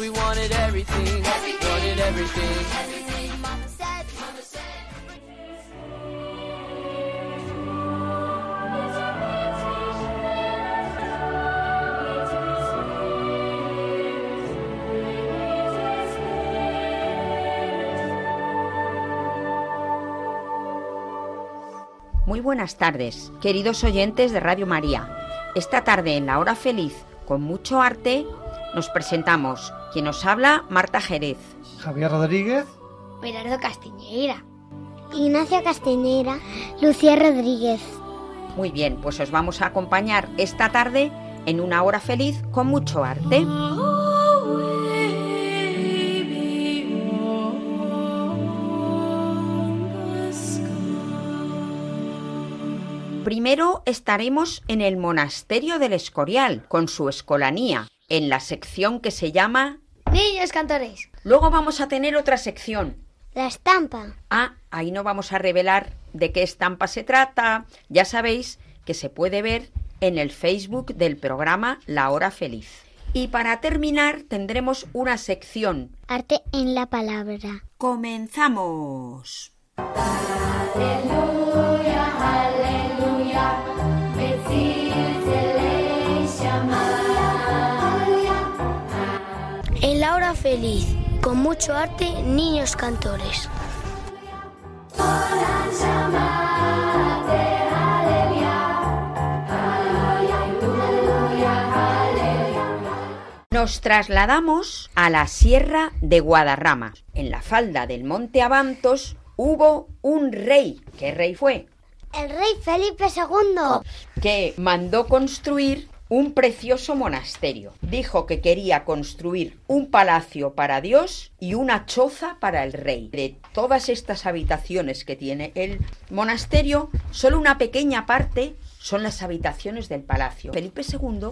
We wanted everything, wanted everything. everything Mama said, Mama said. Muy buenas tardes, queridos oyentes de Radio María. Esta tarde en la hora feliz, con mucho arte, nos presentamos. Quien nos habla, Marta Jerez. Javier Rodríguez, Gerardo Castiñeira. Ignacio Castiñeira. Lucía Rodríguez. Muy bien, pues os vamos a acompañar esta tarde en una hora feliz con mucho arte. Primero estaremos en el monasterio del Escorial, con su escolanía, en la sección que se llama... Niños cantores. Luego vamos a tener otra sección, La estampa. Ah, ahí no vamos a revelar de qué estampa se trata. Ya sabéis que se puede ver en el Facebook del programa La Hora Feliz. Y para terminar tendremos una sección. Arte en la palabra. ¡Comenzamos! En la feliz, con mucho arte, niños cantores. Nos trasladamos a la Sierra de Guadarrama. En la falda del Monte Abantos hubo un rey. ¿Qué rey fue? El rey Felipe II. que mandó construir un precioso monasterio. Dijo que quería construir un palacio para Dios y una choza para el rey. De todas estas habitaciones que tiene el monasterio, solo una pequeña parte son las habitaciones del palacio. Felipe II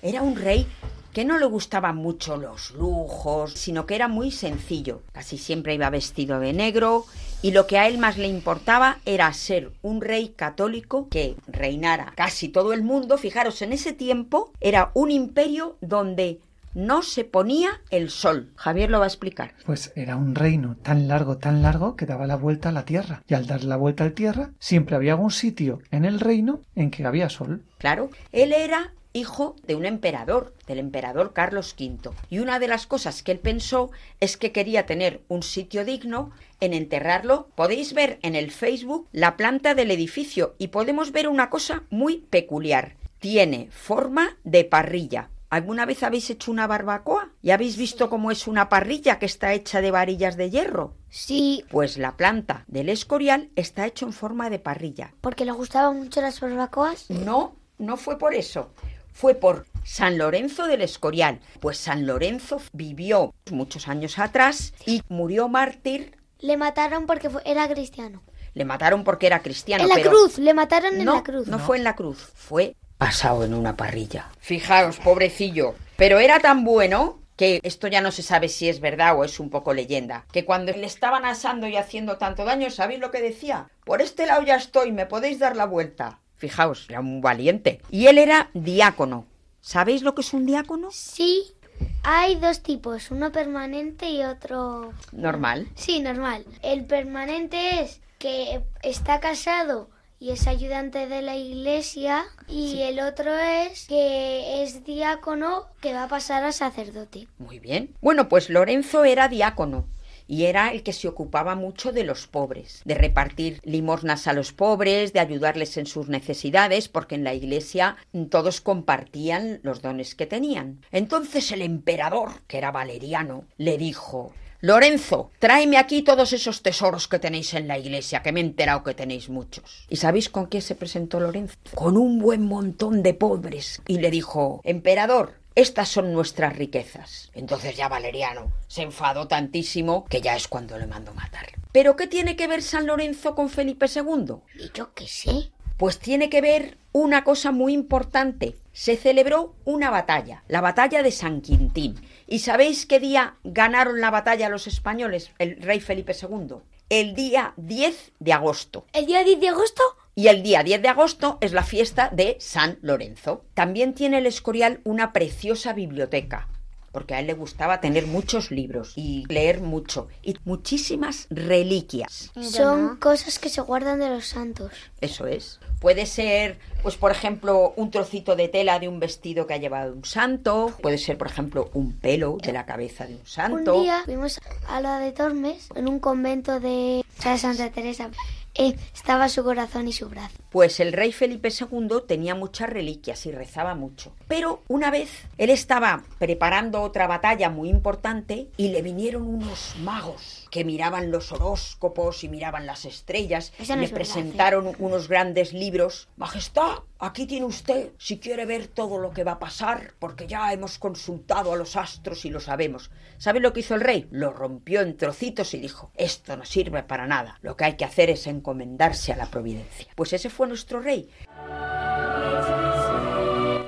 era un rey que no le gustaban mucho los lujos, sino que era muy sencillo. Casi siempre iba vestido de negro y lo que a él más le importaba era ser un rey católico que reinara casi todo el mundo. Fijaros, en ese tiempo era un imperio donde no se ponía el sol. Javier lo va a explicar. pues era un reino tan largo, tan largo que daba la vuelta a la Tierra. Y al dar la vuelta a la Tierra, siempre había algún sitio en el reino en que había sol. Claro, él era hijo de un emperador, del emperador Carlos V. Y una de las cosas que él pensó es que quería tener un sitio digno en enterrarlo. Podéis ver en el Facebook la planta del edificio y podemos ver una cosa muy peculiar. Tiene forma de parrilla. ¿Alguna vez habéis hecho una barbacoa? ¿Y habéis visto cómo es una parrilla que está hecha de varillas de hierro? Sí, Pues la planta del escorial está hecho en forma de parrilla. porque le gustaban mucho las barbacoas. No, no fue por eso. Fue por San Lorenzo del Escorial. Pues San Lorenzo vivió muchos años atrás y murió mártir. Le mataron porque era cristiano. Le mataron porque era cristiano. en la pero cruz, le mataron en no, la cruz. no fue en la cruz. Fue pasado en una parrilla. Fijaos, pobrecillo. Pero era tan bueno que esto ya no se sabe si es verdad o es un poco leyenda. Que cuando le estaban asando y haciendo tanto daño, ¿sabéis lo que decía? Por este lado ya estoy, me podéis dar la vuelta. Fijaos, era un valiente. Y él era diácono. ¿Sabéis lo que es un diácono? Sí, hay dos tipos, uno permanente y otro... Normal. Sí, normal. El permanente es que está casado y es ayudante de la iglesia y el otro es que es diácono que va a pasar a sacerdote. Muy bien. Bueno, pues Lorenzo era diácono y era el que se ocupaba mucho de los pobres, de repartir limosnas a los pobres, de ayudarles en sus necesidades, porque en la iglesia todos compartían los dones que tenían. Entonces el emperador, que era Valeriano, le dijo Lorenzo, tráeme aquí todos esos tesoros que tenéis en la iglesia, que me he enterado que tenéis muchos. ¿Y sabéis con qué se presentó Lorenzo? Con un buen montón de pobres. Y le dijo, Emperador, estas son nuestras riquezas. Entonces ya Valeriano se enfadó tantísimo que ya es cuando le mandó matar. ¿Pero qué tiene que ver San Lorenzo con Felipe II? Y yo qué sé. Pues tiene que ver una cosa muy importante. Se celebró una batalla, la batalla de San Quintín. ¿Y sabéis qué día ganaron la batalla los españoles, el rey Felipe II? El día 10 de agosto. ¿El día 10 de agosto? Y el día 10 de agosto es la fiesta de San Lorenzo. También tiene el Escorial una preciosa biblioteca, porque a él le gustaba tener muchos libros y leer mucho y muchísimas reliquias. Son cosas que se guardan de los santos. Eso es. Puede ser, pues por ejemplo, un trocito de tela de un vestido que ha llevado un santo. Puede ser, por ejemplo, un pelo de la cabeza de un santo. Un día fuimos a la de Tormes, en un convento de Santa Teresa. Eh, estaba su corazón y su brazo. Pues el rey Felipe II tenía muchas reliquias y rezaba mucho. Pero una vez él estaba preparando otra batalla muy importante y le vinieron unos magos que miraban los horóscopos y miraban las estrellas Eso y no le es verdad, presentaron unos grandes libros. Majestad, aquí tiene usted si quiere ver todo lo que va a pasar, porque ya hemos consultado a los astros y lo sabemos. ¿Sabe lo que hizo el rey? Lo rompió en trocitos y dijo, esto no sirve para nada. Lo que hay que hacer es encomendarse a la providencia. Pues ese fue nuestro rey.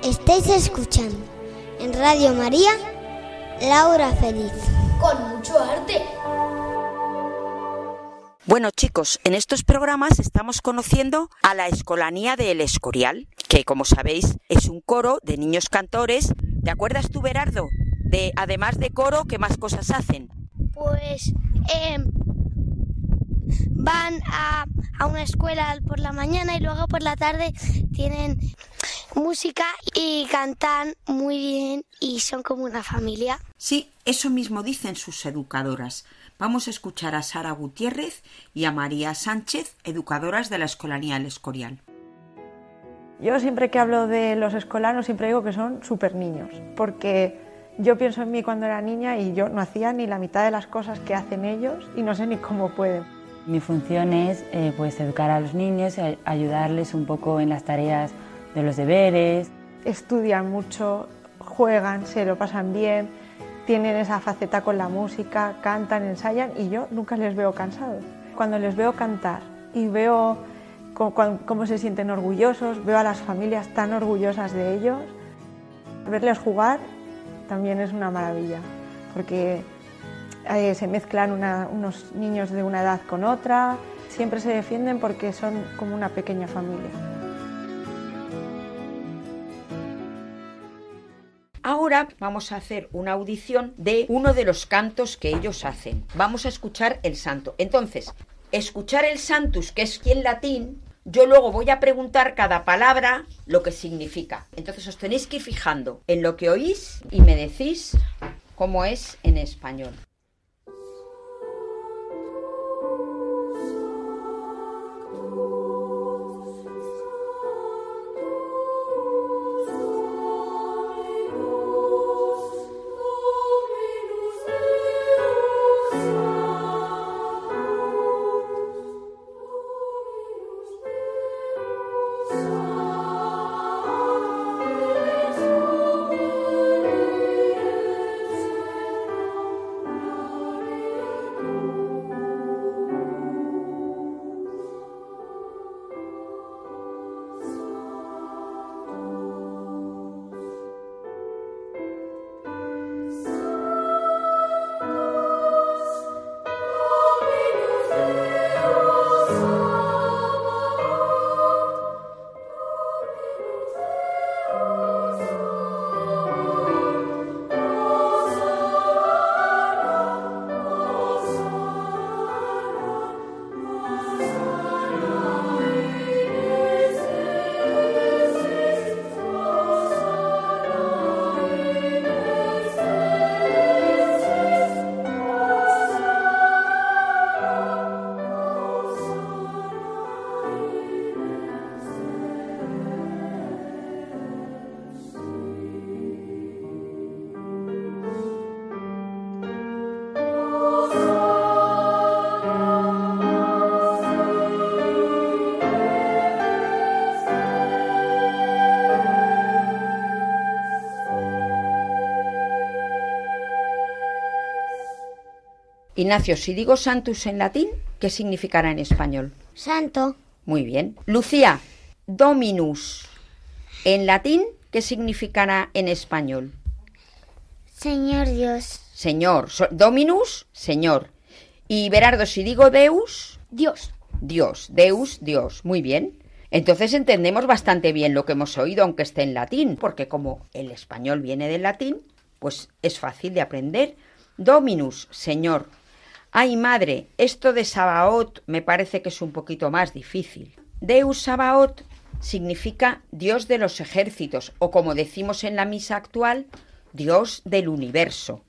Estáis escuchando en Radio María Laura Feliz. Con mucho arte. Bueno chicos, en estos programas estamos conociendo a la Escolanía del Escorial, que como sabéis es un coro de niños cantores. ¿Te acuerdas tú, Berardo? De además de coro, ¿qué más cosas hacen? Pues em, van a, a una escuela por la mañana y luego por la tarde tienen música y cantan muy bien y son como una familia. Sí, eso mismo dicen sus educadoras. Vamos a escuchar a Sara Gutiérrez y a María Sánchez, educadoras de la Escolanía del Escorial. Yo siempre que hablo de los escolanos siempre digo que son súper niños, porque yo pienso en mí cuando era niña y yo no hacía ni la mitad de las cosas que hacen ellos y no sé ni cómo pueden. Mi función es eh, pues educar a los niños, a- ayudarles un poco en las tareas de los deberes. Estudian mucho, juegan, se lo pasan bien, tienen esa faceta con la música, cantan, ensayan y yo nunca les veo cansados. Cuando les veo cantar y veo cómo se sienten orgullosos, veo a las familias tan orgullosas de ellos, verles jugar también es una maravilla, porque eh, se mezclan unos niños de una edad con otra, siempre se defienden porque son como una pequeña familia. Ahora vamos a hacer una audición de uno de los cantos que ellos hacen. Vamos a escuchar el santo. Entonces, escuchar el santus, que es en latín, yo luego voy a preguntar cada palabra lo que significa. Entonces os tenéis que ir fijando en lo que oís y me decís cómo es en español. Ignacio, si digo santus en latín, ¿qué significará en español? Santo. Muy bien. Lucía, dominus. En latín, ¿qué significará en español? Señor Dios. Señor. Dominus, Señor. Y Berardo, si digo Deus, Dios. Dios. Deus, Dios. Muy bien. Entonces entendemos bastante bien lo que hemos oído, aunque esté en latín, porque como el español viene del latín, pues es fácil de aprender. Dominus, Señor. Ay, madre, esto de Sabaoth me parece que es un poquito más difícil. Deus Sabaoth significa Dios de los ejércitos, o como decimos en la misa actual, Dios del universo.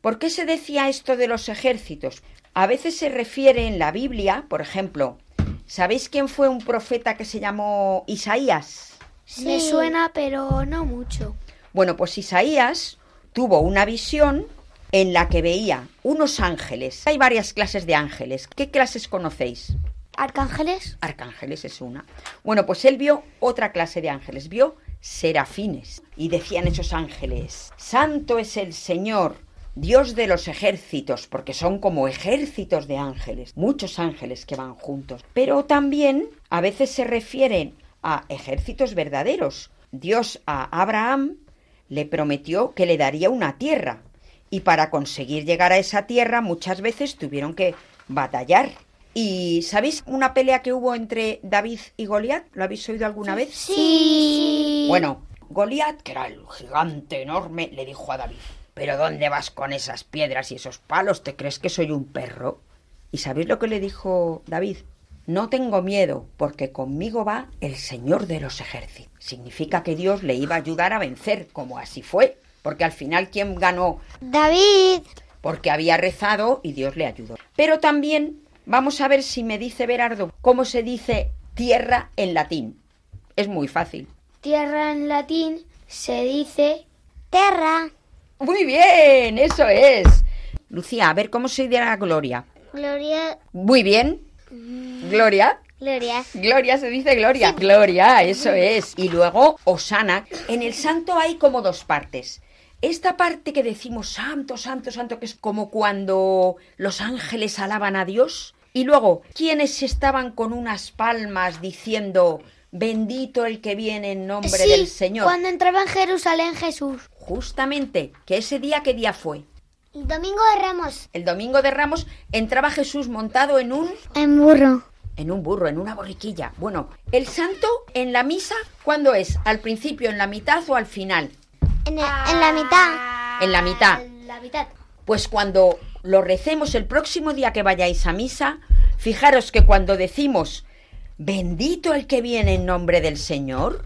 ¿Por qué se decía esto de los ejércitos? A veces se refiere en la Biblia, por ejemplo, ¿sabéis quién fue un profeta que se llamó Isaías? Me suena, pero no mucho. Bueno, pues Isaías tuvo una visión en la que veía unos ángeles. Hay varias clases de ángeles. ¿Qué clases conocéis? ¿Arcángeles? Arcángeles es una. Bueno, pues él vio otra clase de ángeles, vio serafines. Y decían esos ángeles, Santo es el Señor, Dios de los ejércitos, porque son como ejércitos de ángeles, muchos ángeles que van juntos. Pero también a veces se refieren a ejércitos verdaderos. Dios a Abraham le prometió que le daría una tierra. Y para conseguir llegar a esa tierra muchas veces tuvieron que batallar. ¿Y sabéis una pelea que hubo entre David y Goliat? ¿Lo habéis oído alguna vez? Sí. Bueno, Goliat, que era el gigante enorme, le dijo a David, ¿pero dónde vas con esas piedras y esos palos? ¿Te crees que soy un perro? ¿Y sabéis lo que le dijo David? No tengo miedo, porque conmigo va el Señor de los ejércitos. Significa que Dios le iba a ayudar a vencer, como así fue. Porque al final, ¿quién ganó? David. Porque había rezado y Dios le ayudó. Pero también, vamos a ver si me dice Berardo, cómo se dice tierra en latín. Es muy fácil. Tierra en latín se dice Terra. Muy bien, eso es. Lucía, a ver cómo se dirá Gloria. Gloria. Muy bien. Gloria. Gloria. Gloria se dice Gloria. Gloria, eso es. Y luego Osana. En el santo hay como dos partes. Esta parte que decimos santo, santo, santo, que es como cuando los ángeles alaban a Dios. Y luego, quienes estaban con unas palmas diciendo, bendito el que viene en nombre sí, del Señor. cuando entraba en Jerusalén Jesús. Justamente, que ese día, ¿qué día fue? Domingo de Ramos. El domingo de Ramos entraba Jesús montado en un En burro. en un burro, en una borriquilla. Bueno, el santo en la misa, ¿cuándo es? ¿Al principio, en la mitad o al final? En, el- en la mitad. En la mitad. La mitad. Pues cuando lo recemos el próximo día que vayáis a misa, fijaros que cuando decimos bendito el que viene en nombre del Señor,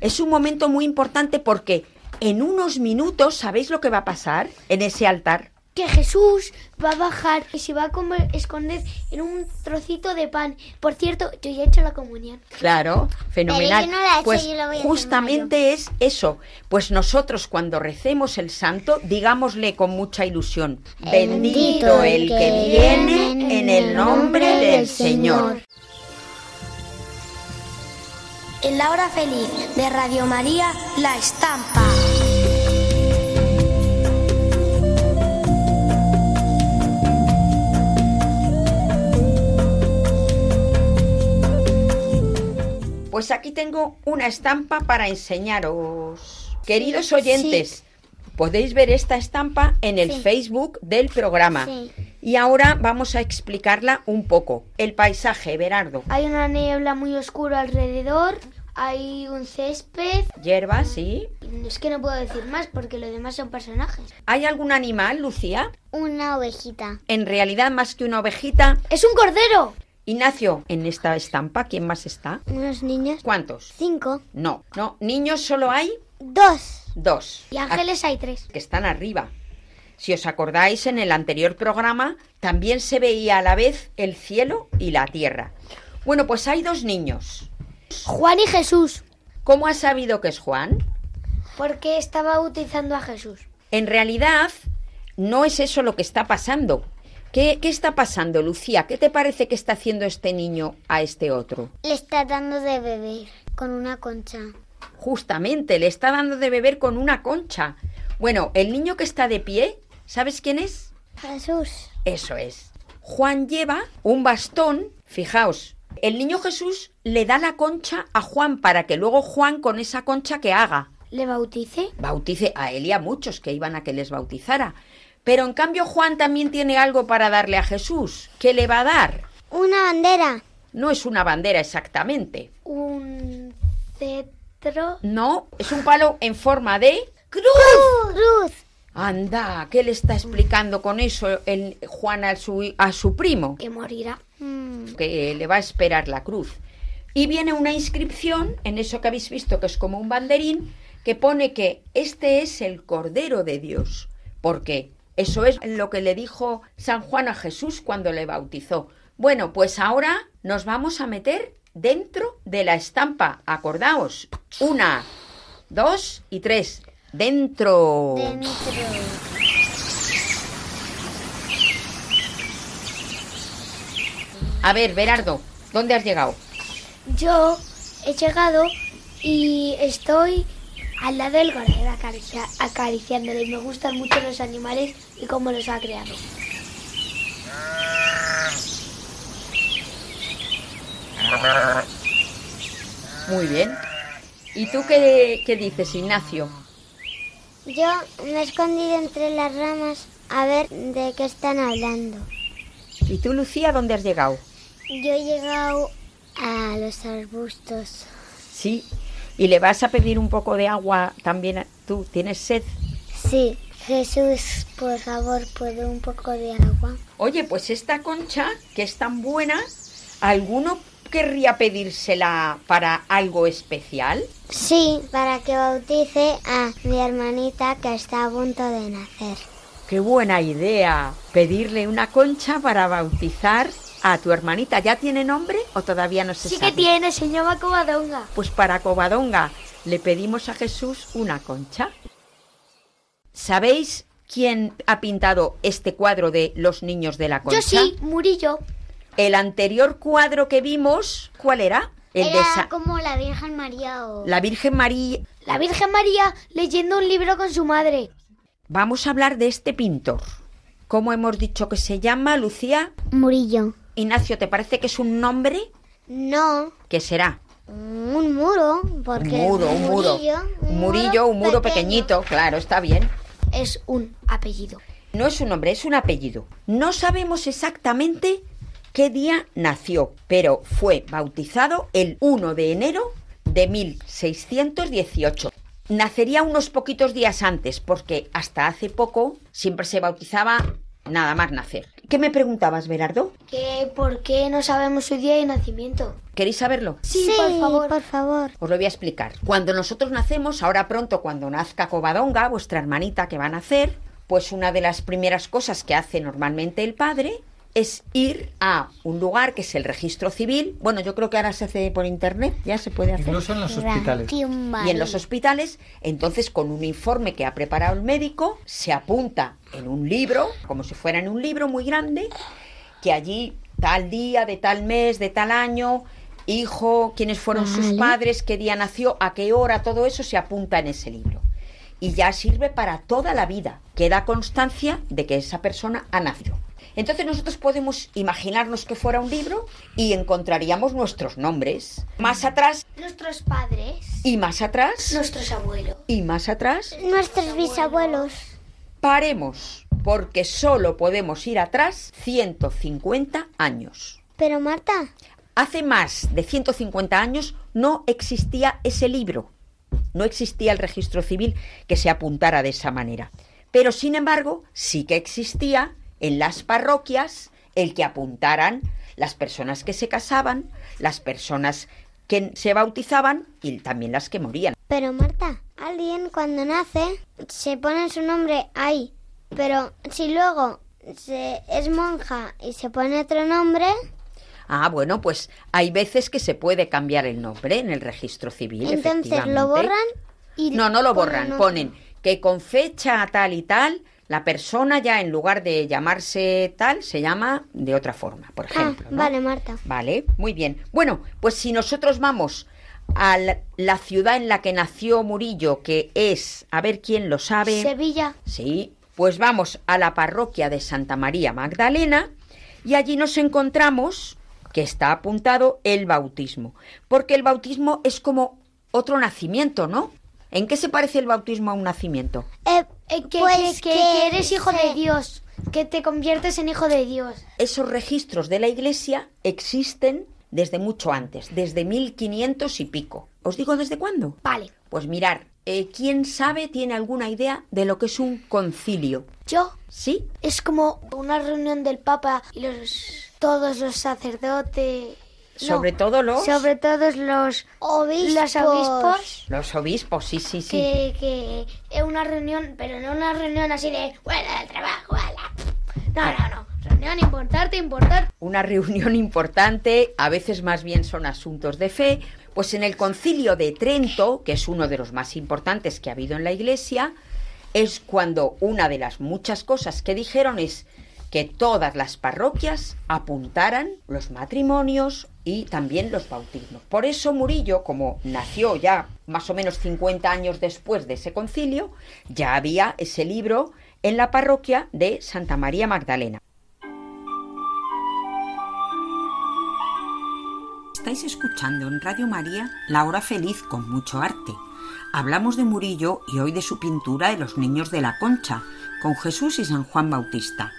es un momento muy importante porque en unos minutos, ¿sabéis lo que va a pasar en ese altar? Que Jesús va a bajar y se va a comer- esconder en un trocito de pan. Por cierto, yo ya he hecho la comunión. Claro, fenomenal. yo no la he hecho, pues yo la voy a hacer justamente es eso. Pues nosotros cuando recemos el santo, digámosle con mucha ilusión, bendito el que viene en el nombre del Señor. En la hora feliz de Radio María, la estampa. Pues aquí tengo una estampa para enseñaros. Queridos oyentes, podéis ver esta estampa en el Facebook del programa. Sí. Y ahora vamos a explicarla un poco. El paisaje, Berardo. Hay una niebla muy oscura alrededor, hay un césped. Hierba, sí. Es que no puedo decir más porque los demás son personajes. ¿Hay algún animal, Lucía? Una ovejita. En realidad, más que una ovejita. ¡Es un cordero! Ignacio, en esta estampa, ¿quién más está? Unos niños. ¿Cuántos? Cinco. No, no, niños solo hay Dos. dos. Y ángeles hay tres. que están arriba. Si os acordáis, en el anterior programa también se veía a la vez el cielo y la tierra. Bueno, pues hay dos niños. Juan y Jesús. ¿Cómo has sabido que es Juan? Porque estaba bautizando a Jesús. En realidad, no es eso lo que está pasando. ¿Qué, qué está pasando, Lucía? ¿Qué te parece que está haciendo este niño a este otro? Le está dando de beber con una concha. Justamente, le está dando de beber con una concha. Bueno, el niño que está de pie, ¿sabes quién es? Jesús. Eso es. Juan lleva un bastón, fijaos, el niño Jesús le da la concha a Juan para que luego Juan con esa concha que haga, ¿Le bautice? bautice a él y a muchos que iban a que les bautizara. Pero en cambio Juan también tiene algo para darle a Jesús. ¿Qué le va a dar? Una bandera. No es una bandera exactamente. Un cetro. No, es un palo en forma de cruz. Cruz. Anda, ¿qué le está explicando con eso el Juan a su, a su primo? Que morirá. Mm. que le va a esperar la cruz. Y viene una inscripción en eso que habéis visto, que es como un banderín, que pone que este es el Cordero de Dios. Porque eso es lo que le dijo San Juan a Jesús cuando le bautizó. Bueno, pues ahora nos vamos a meter dentro de la estampa. Acordaos. Una, dos y tres. Dentro. Dentro. A ver, Berardo, ¿dónde has llegado? Yo he llegado y estoy al lado del gordero acaricia- acariciándole. Me gustan mucho los animales y cómo los ha creado. Muy bien. ¿Y tú qué, qué dices, Ignacio? Yo me he escondido entre las ramas a ver de qué están hablando. ¿Y tú, Lucía, dónde has llegado? Yo he llegado a los arbustos. Sí. ¿Y le vas a pedir un poco de agua también? a- ¿Tú tienes sed? Sí, Jesús, por favor, ¿puedo un poco de agua? Oye, pues esta concha, que es tan buena, ¿alguno querría pedírsela para algo especial? Sí, para que bautice a mi hermanita que está a punto de nacer. ¡Qué buena idea! Pedirle una concha para bautizar a tu hermanita. ¿Ya tiene nombre o todavía no se Sí sabe? que tiene, se llama Covadonga. Pues para Covadonga le pedimos a Jesús una concha. ¿Sabéis quién ha pintado este cuadro de los niños de la concha? Yo sí, Murillo. El anterior cuadro que vimos, ¿cuál era? El de Era Sa- como la Virgen María o... la Virgen María. La Virgen María leyendo un libro con su madre. Vamos a hablar de este pintor. ¿Cómo hemos dicho que se llama, Lucía? Murillo. Ignacio, ¿te parece que es un nombre? No, ¿Qué será? un muro, porque un muro, un muro. murillo, Un murillo, un muro pequeño. pequeñito, claro, está bien. Es un apellido. No es un nombre, es un apellido. No sabemos exactamente qué día nació, pero fue bautizado el 1 de enero de 1618. Nacería unos poquitos días antes, porque hasta hace poco siempre se bautizaba nada más nacer. ¿Qué me preguntabas, Berardo? Que ¿Por qué no sabemos su día de nacimiento? ¿Queréis saberlo? Sí, por favor. por favor. Os lo voy a explicar. Cuando nosotros nacemos, ahora pronto, cuando nazca Covadonga, vuestra hermanita que va a nacer, pues una de las primeras cosas que hace normalmente el padre es ir a un lugar que es el registro civil. Bueno, yo creo que ahora se hace por internet, ya se puede hacer. Incluso en los hospitales. Y en los hospitales, entonces con un informe que ha preparado el médico, se apunta en un libro, como si fuera en un libro muy grande, que allí tal día, de tal mes, de tal año, hijo, quiénes fueron sus padres, qué día nació, a qué hora, todo eso se apunta en ese libro. Y ya sirve para toda la vida. Queda constancia de que esa persona ha nacido. Entonces nosotros podemos imaginarnos que fuera un libro y encontraríamos nuestros nombres. Más atrás Nuestros padres, y más atrás nuestros abuelos. y más atrás. Nuestros bisabuelos. Paremos, porque solo podemos ir atrás 150 años. Pero Marta, Hace más de 150 años no existía ese libro, no existía el registro civil que se apuntara de esa manera. Pero sin embargo, sí que existía en las parroquias el que apuntaran las personas que se casaban, las personas que se bautizaban y también las que morían. pero Marta, alguien cuando nace se pone su nombre ahí. Pero si luego se, es monja y se pone otro nombre, Ah, bueno, pues hay veces que se puede cambiar el nombre en el registro civil. entonces lo borran y No, no lo borran. Ponen que con fecha tal y tal, la persona ya en lugar de llamarse tal, se llama de otra forma, por Ah, ejemplo. ¿no? vale, Marta. Vale, muy bien. Bueno, pues si nosotros vamos a la, la ciudad en la que nació Murillo, que es, a ver quién lo sabe. Sevilla. Sí, Pues vamos a la parroquia de Santa María Magdalena y allí nos encontramos que está apuntado el bautismo, porque el bautismo es como otro nacimiento, ¿no? ¿En qué se parece el bautismo a un nacimiento? Eh, Eh, que, Pues que- que que eres hijo se- de Dios, que te conviertes en hijo de Dios. Esos registros de la Iglesia existen desde mucho antes, desde 1500 y pico. ¿Os digo desde cuándo? Vale. Pues mirar, eh, ¿quién sabe, tiene alguna idea de lo que es un concilio? Yo ¿Sí? es como una reunión del Papa y los todos los sacerdotes. No, Sobre todo los... sobre todos los Obispos. los obispos. Los obispos, sí, sí, sí. Que, que es una reunión, pero no una reunión así de bueno del trabajo, ala". No, no, no. Reunión importante, importante. una reunión importante, a veces más bien son asuntos de fe, pues en el concilio de Trento, que es uno de los más importantes que ha habido en la Iglesia, es cuando una de las muchas cosas que dijeron es que todas las parroquias apuntaran los matrimonios y también los bautismos. Por eso Murillo, como nació ya más o menos 50 años después de ese concilio, ya había ese libro en la parroquia de Santa María Magdalena. Estáis escuchando en Radio María La Hora Feliz con mucho arte. Hablamos de Murillo y hoy de su pintura de los niños de la Concha, con Jesús y San Juan Bautista.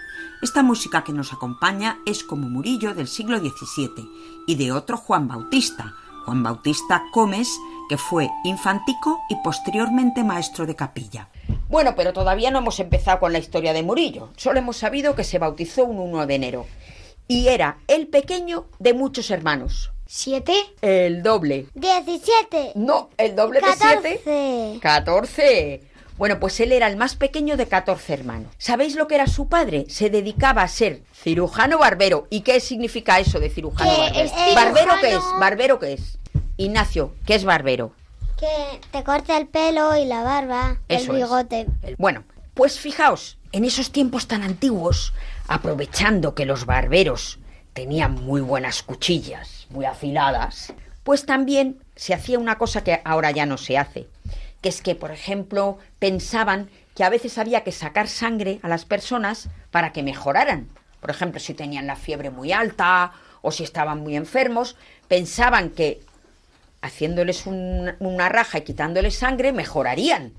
Esta música que nos acompaña es como Murillo del siglo XVII y de otro Juan Bautista, Juan Bautista Gómez, que fue infantico y posteriormente maestro de capilla. Bueno, pero todavía no hemos empezado con la historia de Murillo. Solo hemos sabido que se bautizó un 1 de enero. Y era el pequeño de muchos hermanos. ¿Siete? El doble. 17. No, el doble de 7. 14. 14. Bueno, pues él era el más pequeño de 14 hermanos. ¿Sabéis lo que era su padre? Se dedicaba a ser cirujano barbero. ¿Y qué significa eso de cirujano Que barbero? es cirujano- ¿Barbero qué es? ¿Barbero qué es? Ignacio, ¿qué es barbero? Que te corta el pelo y la barba, Eso el bigote. Bueno, pues fijaos, en esos tiempos tan antiguos, aprovechando que los barberos tenían muy buenas cuchillas, muy afiladas, pues también se hacía una cosa que ahora ya no se hace, que es que, por ejemplo, pensaban que a veces había que sacar sangre a las personas para que mejoraran. Por ejemplo, si tenían la fiebre muy alta o si estaban muy enfermos, pensaban que haciéndoles un- una raja y quitándoles sangre mejorarían.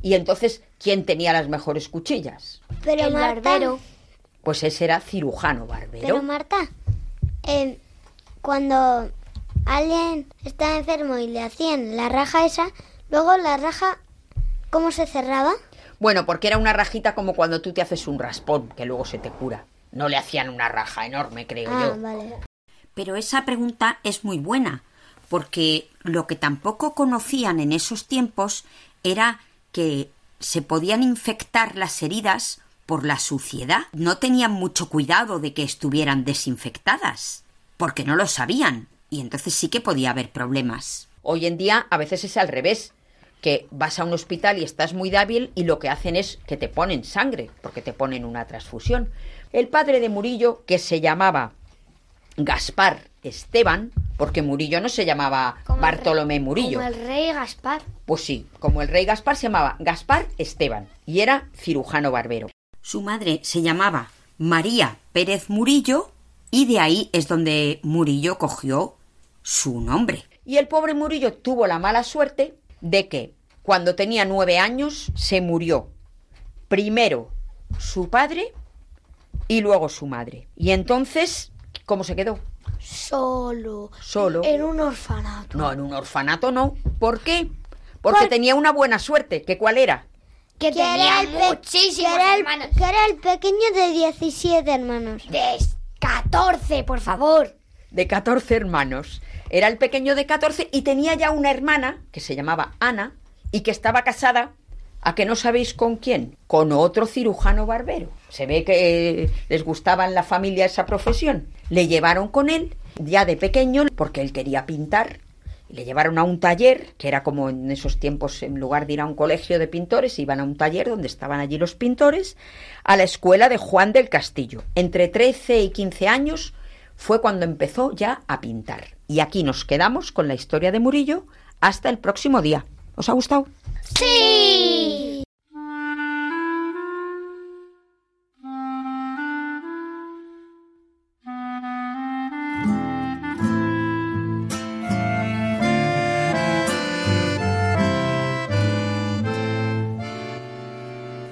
Y entonces, ¿quién tenía las mejores cuchillas? Pero el Marta, barbero. Pues ese era cirujano barbero. Pero Marta, eh, cuando alguien está enfermo y le hacían la raja esa, luego la raja, ¿cómo se cerraba? Bueno, porque era una rajita como cuando tú te haces un raspón, que luego se te cura. No le hacían una raja enorme, creo Ah, yo. vale. Pero esa pregunta es muy buena, porque lo que tampoco conocían en esos tiempos era que se podían infectar las heridas por la suciedad. No tenían mucho cuidado de que estuvieran desinfectadas, porque no lo sabían, y entonces sí que podía haber problemas. Hoy en día a veces es al revés, que vas a un hospital y estás muy débil y lo que hacen es que te ponen sangre, porque te ponen una transfusión. El padre de Murillo, que se llamaba Gaspar Esteban, porque Murillo no se llamaba Como Bartolomé rey- Murillo. Como el rey Gaspar. Pues sí, como el rey Gaspar se llamaba Gaspar Esteban y era cirujano barbero. Su madre se llamaba María Pérez Murillo, y de ahí es donde Murillo cogió su nombre. Y el pobre Murillo tuvo la mala suerte de que cuando tenía nueve años se murió primero su padre y luego su madre. Y entonces, ¿cómo se quedó? Solo. Solo. En un orfanato. No, en un orfanato no. ¿Por qué? Porque tenía una buena suerte. ¿Que cuál era? Que tenía el muchísimos que era el- hermanos. que era el pequeño de 17 hermanos. De 14, por favor. De 14 hermanos. Era el pequeño de 14 y tenía ya una hermana que se llamaba Ana y que estaba casada, ¿a que no sabéis con quién? Con otro cirujano barbero. Se ve que eh, les gustaba en la familia esa profesión. Le llevaron con él ya de pequeño porque él quería pintar. Le llevaron a un taller, que era como en esos tiempos, en lugar de ir a un colegio de pintores, iban a un taller donde estaban allí los pintores, a la escuela de Juan del Castillo. Entre 13 y 15 años fue cuando empezó ya a pintar. Y aquí nos quedamos con la historia de Murillo hasta el próximo día. ¿Os ha gustado? Sí.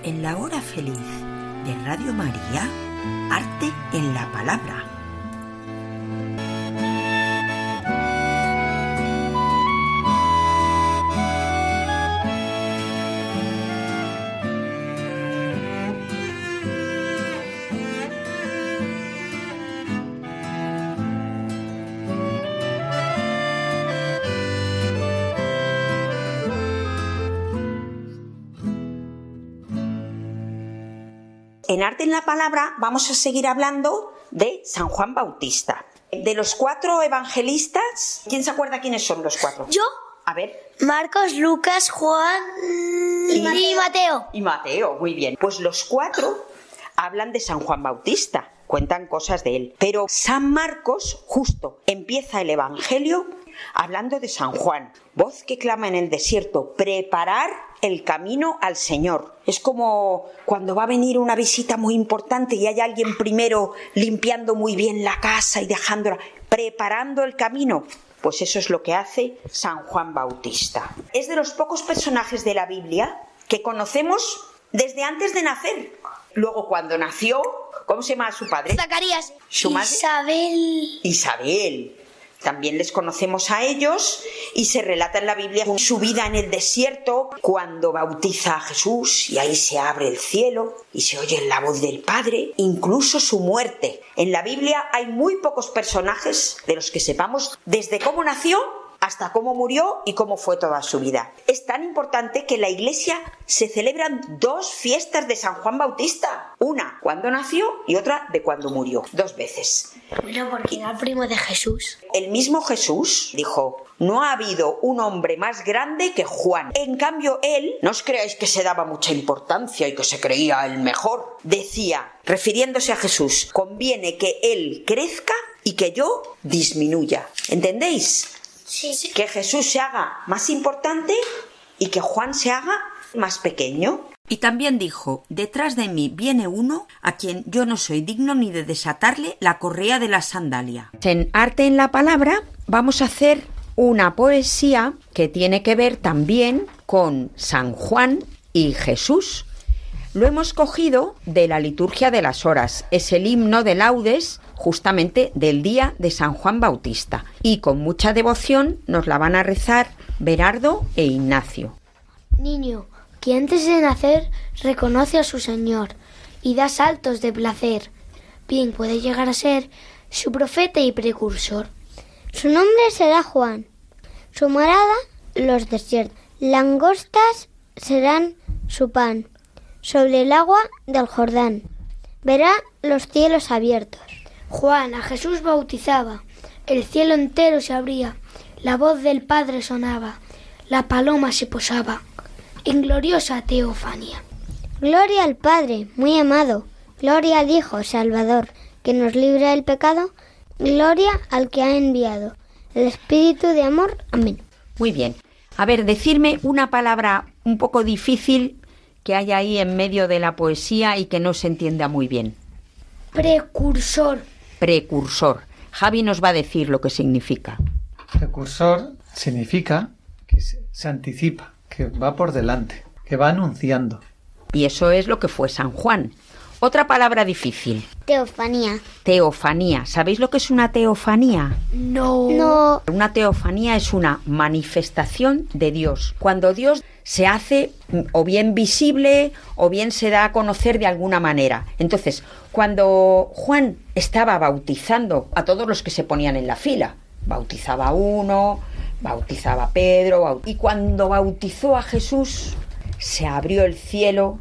En la hora feliz de Radio María, arte en la palabra En la Palabra vamos a seguir hablando de San Juan Bautista. De los cuatro evangelistas, ¿quién se acuerda quiénes son los cuatro? Yo. A ver. Marcos, Lucas, Juan y, Mateo. Y Mateo, muy bien. Pues los cuatro hablan de San Juan Bautista, cuentan cosas de él. Pero San Marcos justo empieza el Evangelio hablando de San Juan. Voz que clama en el desierto, preparar el camino al Señor. Es como cuando va a venir una visita muy importante y hay alguien primero limpiando muy bien la casa y dejándola, preparando el camino. Pues eso es lo que hace San Juan Bautista. Es de los pocos personajes de la Biblia que conocemos desde antes de nacer. Luego cuando nació, ¿cómo se llama su padre? Zacarías. Su madre. Isabel. Isabel. También les conocemos a ellos y se relata en la Biblia su vida en el desierto cuando bautiza a Jesús y ahí se abre el cielo y se oye la voz del Padre, incluso su muerte. En la Biblia hay muy pocos personajes de los que sepamos desde cómo nació hasta cómo murió y cómo fue toda su vida. Es tan importante que en la iglesia se celebran dos fiestas de San Juan Bautista. Una cuando nació y otra de cuando murió. Dos veces. Bueno, porque era el primo de Jesús. El mismo Jesús dijo, no ha habido un hombre más grande que Juan. En cambio, él, no os creáis que se daba mucha importancia y que se creía el mejor. Decía, refiriéndose a Jesús, conviene que él crezca y que yo disminuya. ¿Entendéis? Sí. Que Jesús se haga más importante y que Juan se haga más pequeño. Y también dijo, detrás de mí viene uno a quien yo no soy digno ni de desatarle la correa de la sandalia. En Arte en la Palabra vamos a hacer una poesía que tiene que ver también con San Juan y Jesús. Lo hemos cogido de la liturgia de las horas. Es el himno de laudes justamente del día de San Juan Bautista. Y con mucha devoción nos la van a rezar Berardo e Ignacio. Niño, que antes de nacer reconoce a su Señor y da saltos de placer. Bien puede llegar a ser su profeta y precursor. Su nombre será Juan. Su morada, los desiertos. Langostas serán su pan. Sobre el agua del Jordán. Verá los cielos abiertos. Juan a Jesús bautizaba. El cielo entero se abría. La voz del Padre sonaba. La paloma se posaba. En gloriosa teofanía. Gloria al Padre, muy amado. Gloria al Hijo, Salvador, que nos libra del pecado. Gloria al que ha enviado. El Espíritu de amor. Amén. Muy bien. A ver, decirme una palabra un poco difícil que hay ahí en medio de la poesía y que no se entienda muy bien. Precursor. Precursor. Javi nos va a decir lo que significa. Precursor significa que se, se anticipa, que va por delante, que va anunciando. Y eso es lo que fue San Juan. Otra palabra difícil. Teofanía. Teofanía. ¿Sabéis lo que es una teofanía? No. No. Una teofanía es una manifestación de Dios. Cuando Dios se hace o bien visible o bien se da a conocer de alguna manera. Entonces, cuando Juan estaba bautizando a todos los que se ponían en la fila, bautizaba a uno, bautizaba a Pedro, y cuando bautizó a Jesús, se abrió el cielo,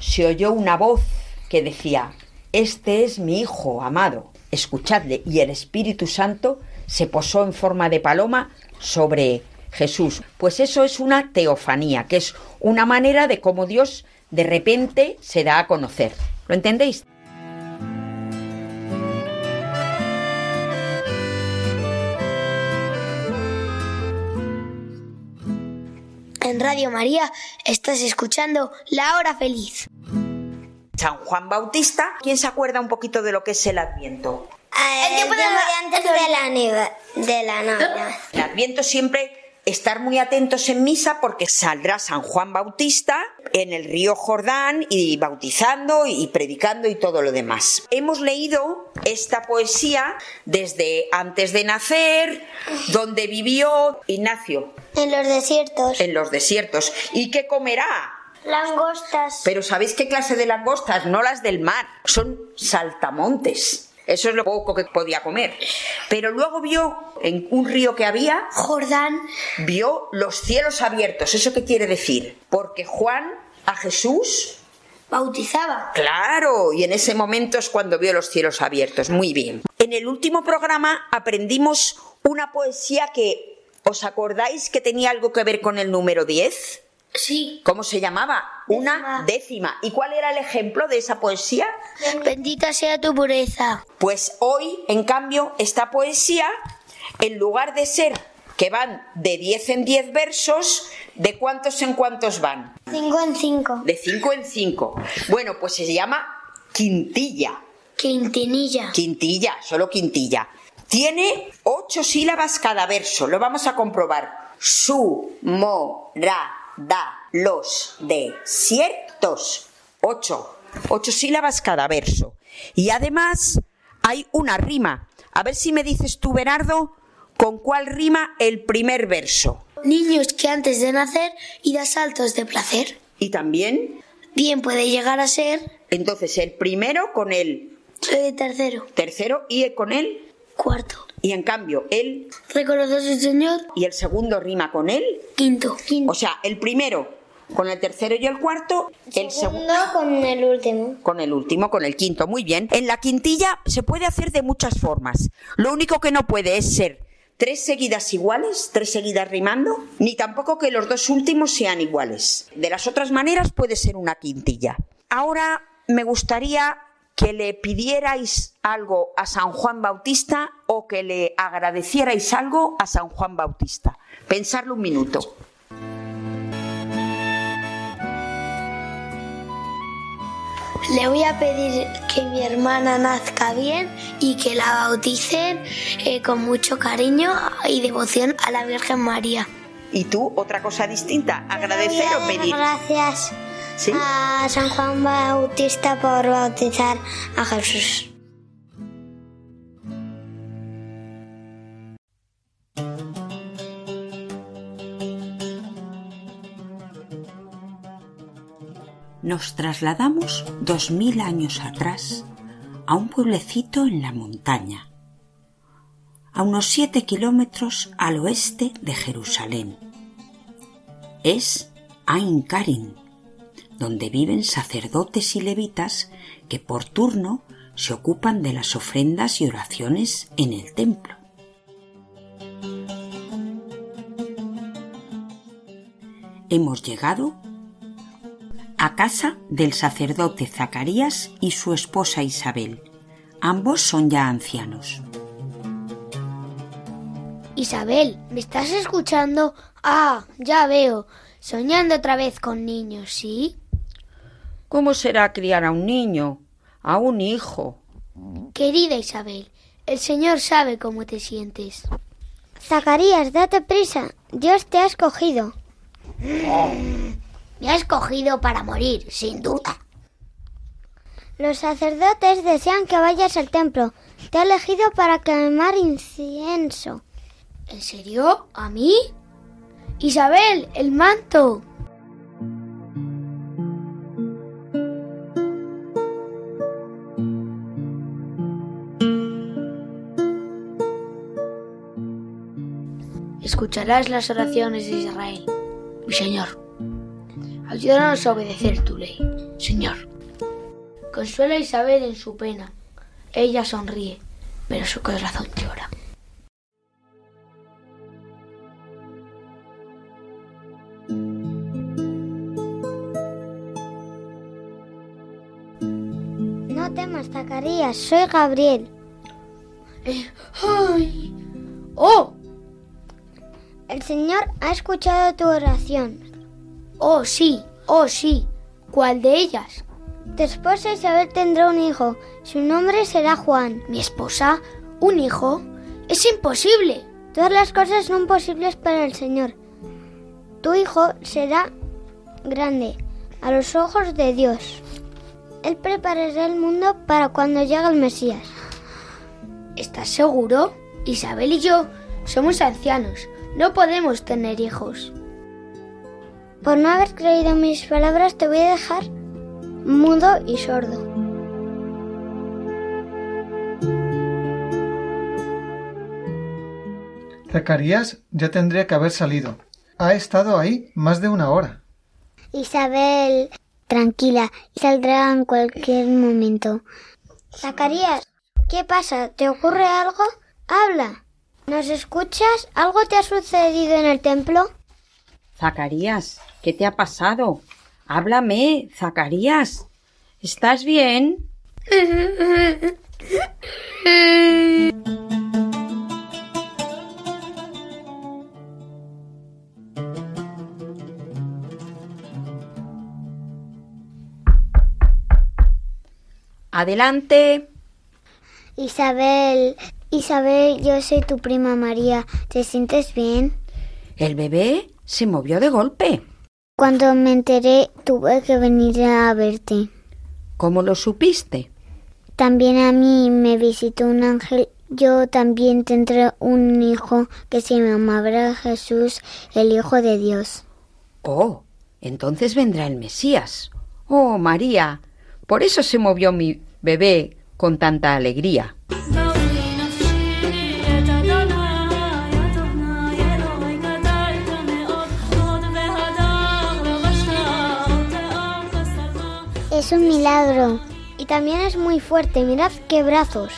se oyó una voz que decía, Este es mi Hijo amado, escuchadle, y el Espíritu Santo se posó en forma de paloma sobre Jesús. Pues eso es una teofanía, que es una manera de cómo Dios de repente se da a conocer. ¿Lo entendéis? En Radio María estás escuchando La Hora Feliz. San Juan Bautista, ¿quién se acuerda un poquito de lo que es el Adviento? El tiempo de antes de la, nieve, de la Navidad. El Adviento siempre estar muy atentos en misa porque saldrá San Juan Bautista en el río Jordán y bautizando y predicando y todo lo demás. Hemos leído esta poesía desde antes de nacer, donde vivió Ignacio. En los desiertos. En los desiertos. ¿Y qué comerá? Langostas. Pero ¿sabéis qué clase de langostas? No las del mar, son saltamontes. Eso es lo poco que podía comer. Pero luego vio en un río que había, Jordán, vio los cielos abiertos. ¿Eso qué quiere decir? Porque Juan a Jesús bautizaba. Claro, y en ese momento es cuando vio los cielos abiertos. Muy bien. En el último programa aprendimos una poesía que, ¿os acordáis que tenía algo que ver con el número 10? Sí. ¿Cómo se llamaba? Una décima. ¿Y cuál era el ejemplo de esa poesía? Bendita sea tu pureza. Pues hoy, en cambio, esta poesía, en lugar de ser que van de 10 en 10 versos, ¿de cuántos en cuántos van? 5 en 5. De 5 en 5. Bueno, pues se llama quintilla. Quintinilla. Quintilla, solo quintilla. Tiene ocho sílabas cada verso. Lo vamos a comprobar. Su, mo, ra, da, los, desiertos. Ocho. Ocho sílabas cada verso. Y además hay una rima. A ver si me dices tú, Bernardo, con cuál rima el primer verso. Niños que antes de nacer y da saltos de placer. Y también, Bien puede llegar a ser entonces, el primero con el eh, tercero, tercero y con el. cuarto. Y en cambio, el Reconoce a su Señor, y el segundo rima con el. quinto. O sea, el primero con el tercero y el cuarto, el segundo Segundo con el último. con el último, con el quinto. Muy bien. En la quintilla se puede hacer de muchas formas. Lo único que no puede es ser tres seguidas iguales, tres seguidas rimando, ni tampoco que los dos últimos sean iguales. De las otras maneras puede ser una quintilla. Ahora me gustaría que le pidierais algo a San Juan Bautista o que le agradecierais algo a San Juan Bautista. Pensarlo un minuto. Le voy a pedir que mi hermana nazca bien y que la bauticen eh, con mucho cariño y devoción a la Virgen María. ¿Y tú otra cosa distinta? ¿Agradecer o pedir? Gracias ¿Sí? a San Juan Bautista por bautizar a Jesús. Nos trasladamos dos mil años atrás a un pueblecito en la montaña, a unos siete kilómetros al oeste de Jerusalén. Es Ain Karim, donde viven sacerdotes y levitas que por turno se ocupan de las ofrendas y oraciones en el templo. Hemos llegado a casa del sacerdote Zacarías y su esposa Isabel. Ambos son ya ancianos. Isabel, ¿me estás escuchando? Ah, ya veo. Soñando otra vez con niños, ¿sí? ¿Cómo será criar a un niño? A un hijo. Querida Isabel, el Señor sabe cómo te sientes. Zacarías, date prisa. Dios te ha escogido. Me ha escogido para morir, sin duda. Los sacerdotes desean que vayas al templo. Te ha elegido para quemar incienso. ¿En serio? ¿A mí? Isabel, el manto. Escucharás las oraciones de Israel. Mi Señor, ayúdanos a obedecer tu ley. Señor, consuela a Isabel en su pena. Ella sonríe, pero su corazón llora. No temas, Zacarías. Soy Gabriel. Eh, ¡Ay! ¡Oh! El Señor ha escuchado tu oración. ¡Oh, sí! ¡Oh, sí! ¿Cuál de ellas? Tu esposa Isabel tendrá un hijo. Su nombre será Juan. ¿Mi esposa? ¿Un hijo? ¡Es imposible! Todas las cosas son posibles para el Señor. Tu hijo será grande a los ojos de Dios. Él preparará el mundo para cuando llegue el Mesías. ¿Estás seguro? Isabel y yo somos ancianos. No podemos tener hijos. Por no haber creído mis palabras te voy a dejar mudo y sordo. Zacarías ya tendría que haber salido. Ha estado ahí más de una hora. Isabel, tranquila, saldrá en cualquier momento. Zacarías, ¿qué pasa? ¿Te ocurre algo? Habla. ¿Nos escuchas? ¿Algo te ha sucedido en el templo? Zacarías, ¿qué te ha pasado? Háblame, Zacarías. ¿Estás bien? Adelante. Isabel, Isabel, yo soy tu prima María. ¿Te sientes bien? El bebé se movió de golpe. Cuando me enteré, tuve que venir a verte. ¿Cómo lo supiste? También a mí me visitó un ángel. Yo también tendré un hijo que se llamará Jesús, el Hijo de Dios. Oh, entonces vendrá el Mesías. Oh, María, por eso se movió mi bebé con tanta alegría. Es un milagro. Y también es muy fuerte. Mirad qué brazos.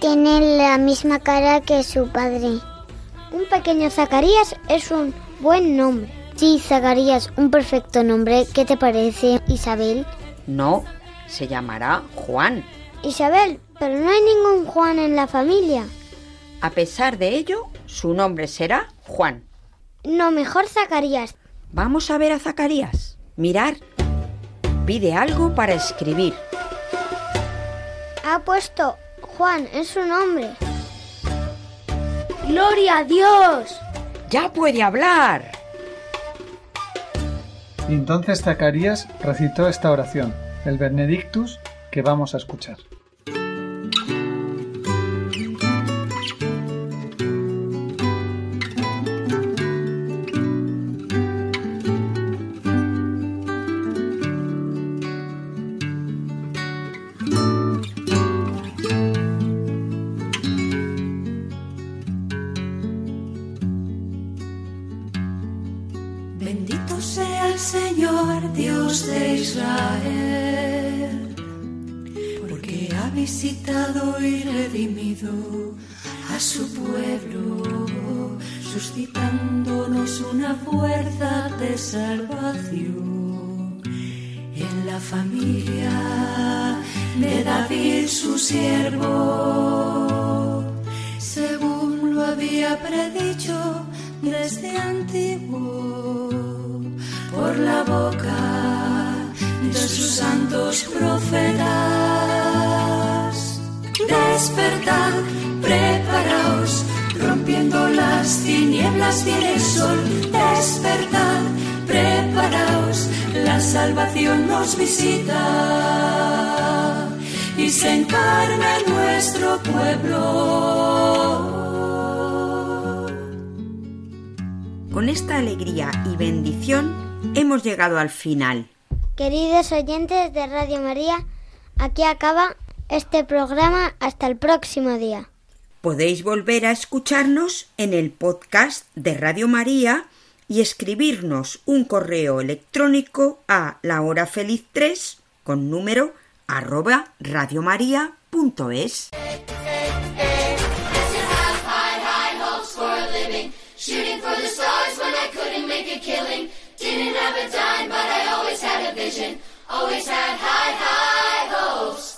Tiene la misma cara que su padre. Un pequeño Zacarías es un buen nombre. Sí, Zacarías, un perfecto nombre. ¿Qué te parece, Isabel? No, se llamará Juan. Isabel, pero no hay ningún Juan en la familia. A pesar de ello, su nombre será Juan. No, mejor Zacarías. Vamos a ver a Zacarías. Mirar. Pide algo para escribir. Ha puesto Juan en su nombre. ¡Gloria a Dios! ¡Ya puede hablar! Y entonces Zacarías recitó esta oración, el Benedictus, que vamos a escuchar. Tinieblas viene el sol. Despertad, preparaos, la salvación nos visita y se encarna en nuestro pueblo. Con esta alegría y bendición hemos llegado al final. Queridos oyentes de Radio María, aquí acaba este programa hasta el próximo día. Podéis volver a escucharnos en el podcast de Radio María y escribirnos un correo electrónico a lahorafeliz3 con número arroba radiomaria.es. Always had high, high hopes.